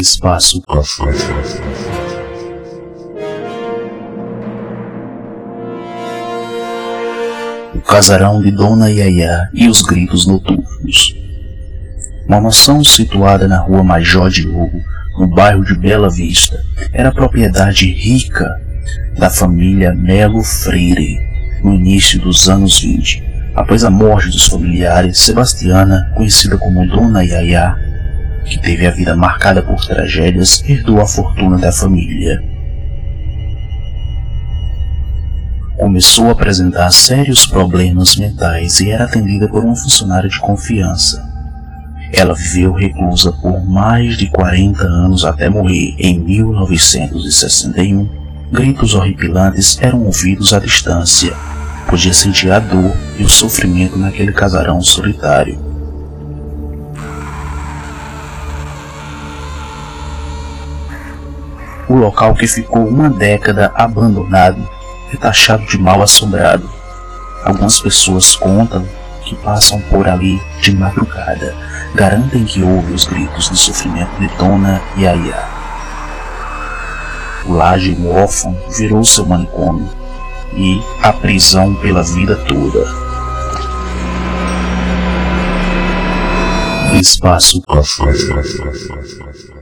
Espaço Café. O casarão de Dona Yaya e os gritos noturnos. Uma mansão situada na rua Major Diogo, no bairro de Bela Vista, era propriedade rica da família Melo Freire no início dos anos 20. Após a morte dos familiares, Sebastiana, conhecida como Dona Yaya, que teve a vida marcada por tragédias, herdou a fortuna da família. Começou a apresentar sérios problemas mentais e era atendida por uma funcionária de confiança. Ela viveu reclusa por mais de 40 anos até morrer em 1961. Gritos horripilantes eram ouvidos à distância. Podia sentir a dor e o sofrimento naquele casarão solitário. O local que ficou uma década abandonado é taxado de mal assombrado. Algumas pessoas contam que passam por ali de madrugada, garantem que ouvem os gritos de sofrimento de Dona Yaya. O laje órfão virou seu manicômio e a prisão pela vida toda. Espaço Café.